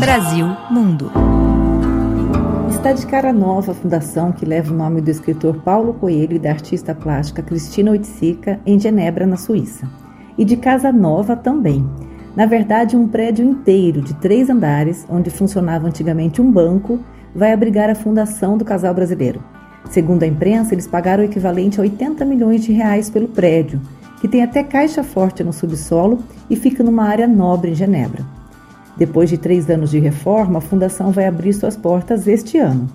Brasil Mundo. Está de cara nova a fundação que leva o nome do escritor Paulo Coelho e da artista plástica Cristina Oiticica, em Genebra, na Suíça. E de casa nova também. Na verdade, um prédio inteiro de três andares, onde funcionava antigamente um banco, vai abrigar a fundação do casal brasileiro. Segundo a imprensa, eles pagaram o equivalente a 80 milhões de reais pelo prédio, que tem até caixa forte no subsolo e fica numa área nobre em Genebra. Depois de três anos de reforma, a fundação vai abrir suas portas este ano.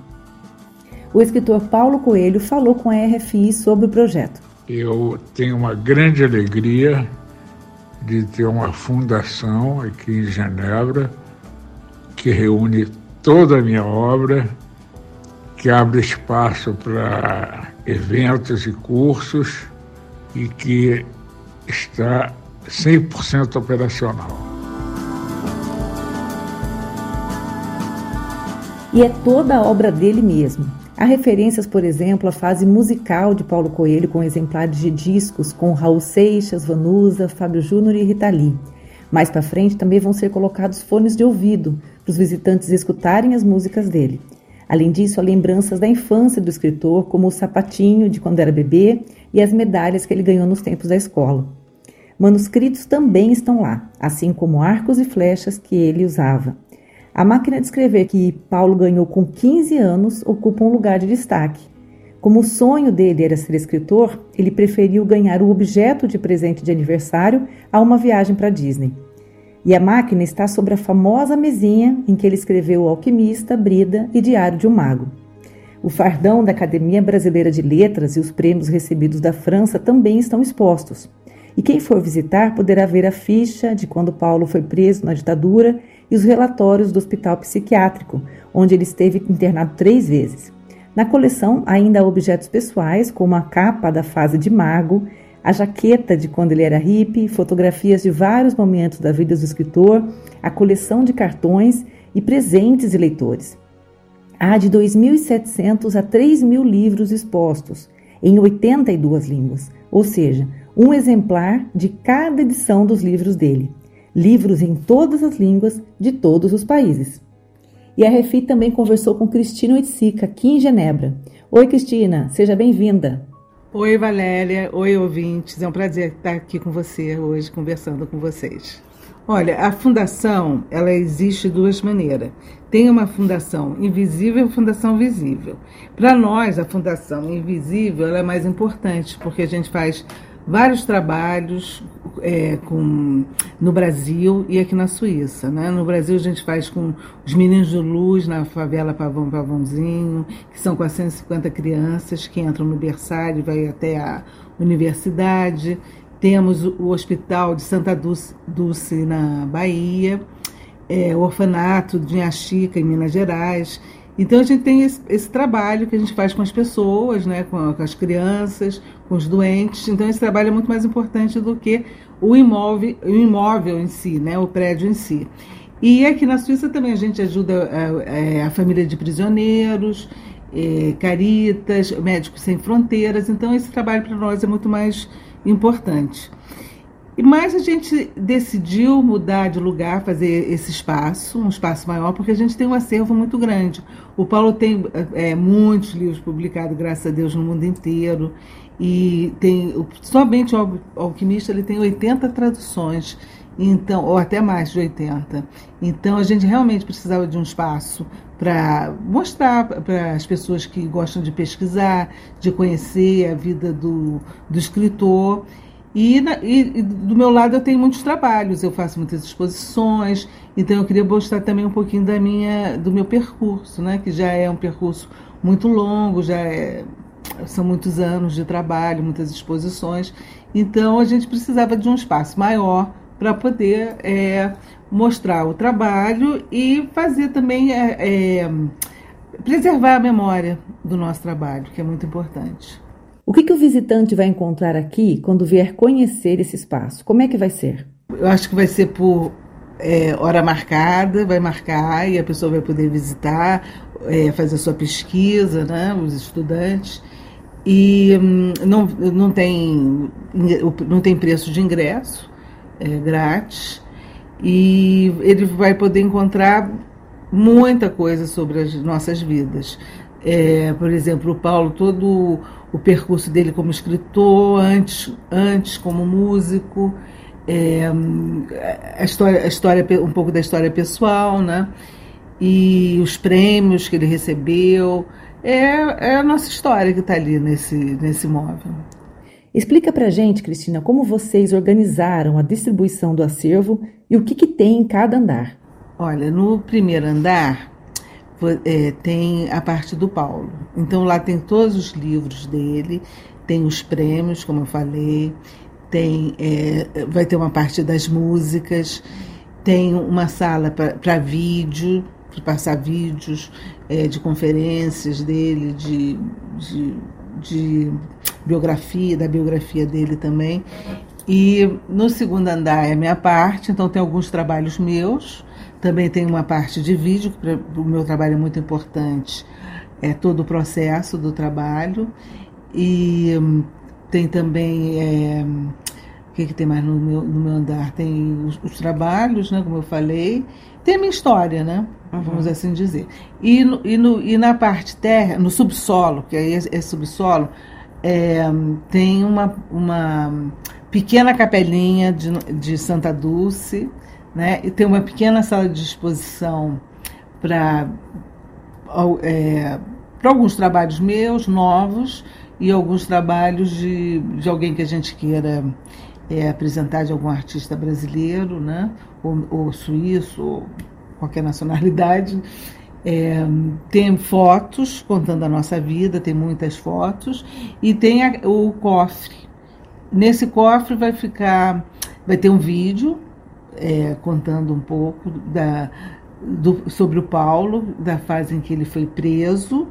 O escritor Paulo Coelho falou com a RFI sobre o projeto. Eu tenho uma grande alegria de ter uma fundação aqui em Genebra que reúne toda a minha obra, que abre espaço para eventos e cursos e que está 100% operacional. E é toda a obra dele mesmo. Há referências, por exemplo, à fase musical de Paulo Coelho com exemplares de discos com Raul Seixas, Vanusa, Fábio Júnior e Rita Lee. Mais para frente também vão ser colocados fones de ouvido para os visitantes escutarem as músicas dele. Além disso, há lembranças da infância do escritor, como o sapatinho de quando era bebê e as medalhas que ele ganhou nos tempos da escola. Manuscritos também estão lá, assim como arcos e flechas que ele usava. A máquina de escrever que Paulo ganhou com 15 anos ocupa um lugar de destaque. Como o sonho dele era ser escritor, ele preferiu ganhar o objeto de presente de aniversário a uma viagem para Disney. E a máquina está sobre a famosa mesinha em que ele escreveu O Alquimista, Brida e Diário de um Mago. O fardão da Academia Brasileira de Letras e os prêmios recebidos da França também estão expostos. E quem for visitar poderá ver a ficha de quando Paulo foi preso na ditadura e os relatórios do hospital psiquiátrico, onde ele esteve internado três vezes. Na coleção ainda há objetos pessoais, como a capa da fase de mago, a jaqueta de quando ele era hippie, fotografias de vários momentos da vida do escritor, a coleção de cartões e presentes de leitores. Há de 2.700 a 3.000 livros expostos, em 82 línguas, ou seja, um exemplar de cada edição dos livros dele livros em todas as línguas de todos os países. E a Refi também conversou com Cristina Oiticica, aqui em Genebra. Oi, Cristina, seja bem-vinda. Oi, Valéria. Oi, ouvintes. É um prazer estar aqui com você hoje, conversando com vocês. Olha, a fundação, ela existe de duas maneiras. Tem uma fundação invisível e uma fundação visível. Para nós, a fundação invisível é mais importante, porque a gente faz vários trabalhos é, com, no Brasil e aqui na Suíça. Né? No Brasil a gente faz com os Meninos de Luz na favela Pavão Pavãozinho, que são 450 crianças que entram no berçário e vai até a universidade. Temos o Hospital de Santa Dulce, Dulce na Bahia, é, o Orfanato de Inhaxica, em Minas Gerais. Então a gente tem esse, esse, trabalho que a gente faz com as pessoas, né, com, com, as crianças, com os doentes. Então esse trabalho é muito mais importante do que o imóvel, o imóvel em si, né, o prédio em si. E aqui na Suíça também a gente ajuda a, é, a família de prisioneiros, é, Caritas, Médicos Sem Fronteiras. Então esse trabalho para nós é muito mais importante. Mas a gente decidiu mudar de lugar, fazer esse espaço, um espaço maior, porque a gente tem um acervo muito grande. O Paulo tem é, muitos livros publicados, graças a Deus, no mundo inteiro. E tem somente o Alquimista ele tem 80 traduções, então ou até mais de 80. Então a gente realmente precisava de um espaço para mostrar para as pessoas que gostam de pesquisar, de conhecer a vida do, do escritor e, e, e, do meu lado eu tenho muitos trabalhos, eu faço muitas exposições, então eu queria mostrar também um pouquinho da minha, do meu percurso, né? Que já é um percurso muito longo, já é, são muitos anos de trabalho, muitas exposições. Então a gente precisava de um espaço maior para poder é, mostrar o trabalho e fazer também é, é, preservar a memória do nosso trabalho, que é muito importante. O que, que o visitante vai encontrar aqui quando vier conhecer esse espaço? Como é que vai ser? Eu acho que vai ser por é, hora marcada, vai marcar e a pessoa vai poder visitar, é, fazer sua pesquisa, né, os estudantes. E hum, não, não, tem, não tem preço de ingresso, é grátis. E ele vai poder encontrar muita coisa sobre as nossas vidas. É, por exemplo, o Paulo, todo o percurso dele como escritor, antes, antes como músico, é, a, história, a história, um pouco da história pessoal, né? E os prêmios que ele recebeu. É, é a nossa história que está ali nesse, nesse móvel. Explica pra gente, Cristina, como vocês organizaram a distribuição do acervo e o que, que tem em cada andar. Olha, no primeiro andar é, tem a parte do Paulo. Então lá tem todos os livros dele, tem os prêmios, como eu falei, tem é, vai ter uma parte das músicas, tem uma sala para vídeo, para passar vídeos é, de conferências dele, de, de, de biografia, da biografia dele também. E no segundo andar é a minha parte, então tem alguns trabalhos meus, também tem uma parte de vídeo, que o meu trabalho é muito importante, é todo o processo do trabalho. E hum, tem também. É, o que, que tem mais no meu, no meu andar? Tem os, os, trabalhos, né, como eu falei. Tem a minha história, né? Uhum. Vamos assim dizer. E, no, e, no, e na parte terra, no subsolo, que aí é, é subsolo, é, tem uma, uma pequena capelinha de, de Santa Dulce, né? E tem uma pequena sala de exposição para é, alguns trabalhos meus, novos, e alguns trabalhos de, de alguém que a gente queira é, apresentar de algum artista brasileiro, né? ou, ou suíço, ou qualquer nacionalidade. É, tem fotos contando a nossa vida, tem muitas fotos, e tem a, o cofre. Nesse cofre vai ficar, vai ter um vídeo é, contando um pouco da, do, sobre o Paulo, da fase em que ele foi preso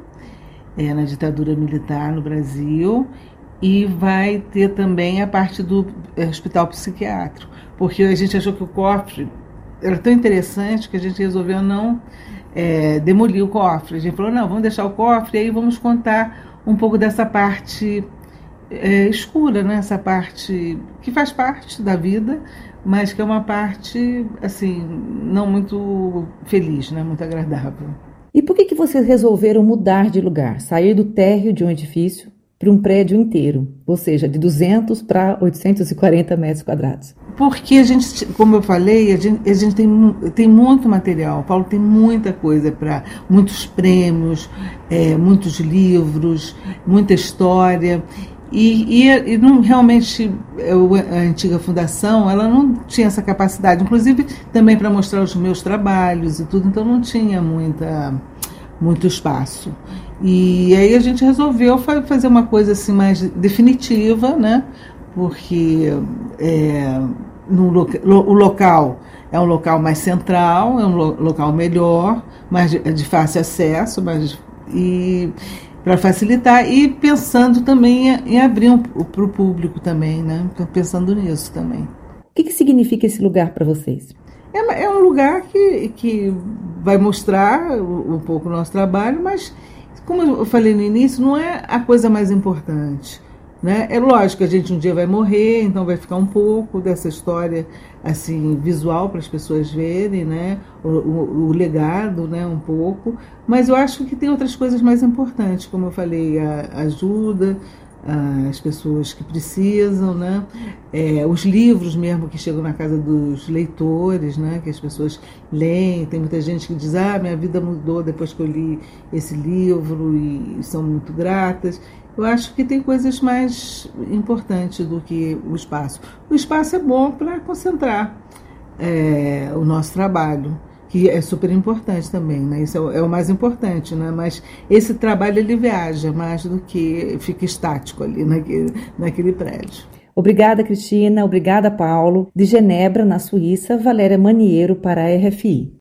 é, na ditadura militar no Brasil, e vai ter também a parte do é, hospital psiquiátrico, porque a gente achou que o cofre era tão interessante que a gente resolveu não é, demolir o cofre. A gente falou, não, vamos deixar o cofre e aí vamos contar um pouco dessa parte é, escura, né? essa parte que faz parte da vida, mas que é uma parte, assim, não muito feliz, né? muito agradável. E por que, que vocês resolveram mudar de lugar, sair do térreo de um edifício para um prédio inteiro, ou seja, de 200 para 840 metros quadrados? Porque a gente, como eu falei, a gente, a gente tem, tem muito material. O Paulo tem muita coisa para muitos prêmios, é, muitos livros, muita história. E, e, e não, realmente a antiga fundação ela não tinha essa capacidade, inclusive também para mostrar os meus trabalhos e tudo, então não tinha muita, muito espaço. E aí a gente resolveu fazer uma coisa assim mais definitiva, né? Porque é, no, o local é um local mais central, é um local melhor, mais de, de fácil acesso, mais, e para facilitar e pensando também em, abrir um, para o público também, né? Pensando nisso também. O que, que significa esse lugar para vocês? É, é, um lugar que, que vai mostrar um pouco o nosso trabalho, mas como eu falei no início, não é a coisa mais importante. Né? É lógico que a gente um dia vai morrer, então vai ficar um pouco dessa história assim visual para as pessoas verem, né? O, o, o, legado, né? Um pouco. Mas eu acho que tem outras coisas mais importantes, como eu falei, a, a ajuda as pessoas que precisam, né? É, os livros mesmo que chegam na casa dos leitores, né? Que as pessoas leem. Tem muita gente que diz: Ah, minha vida mudou depois que eu li esse livro e são muito gratas. Eu acho que tem coisas mais importantes do que o espaço. O espaço é bom para concentrar é, o nosso trabalho, que é super importante também, né? Isso é, é, o mais importante, né? Mas esse trabalho ele viaja mais do que fica estático ali naquele, naquele prédio. Obrigada, Cristina. Obrigada, Paulo. De Genebra, na Suíça, Valéria Maniero para a RFI.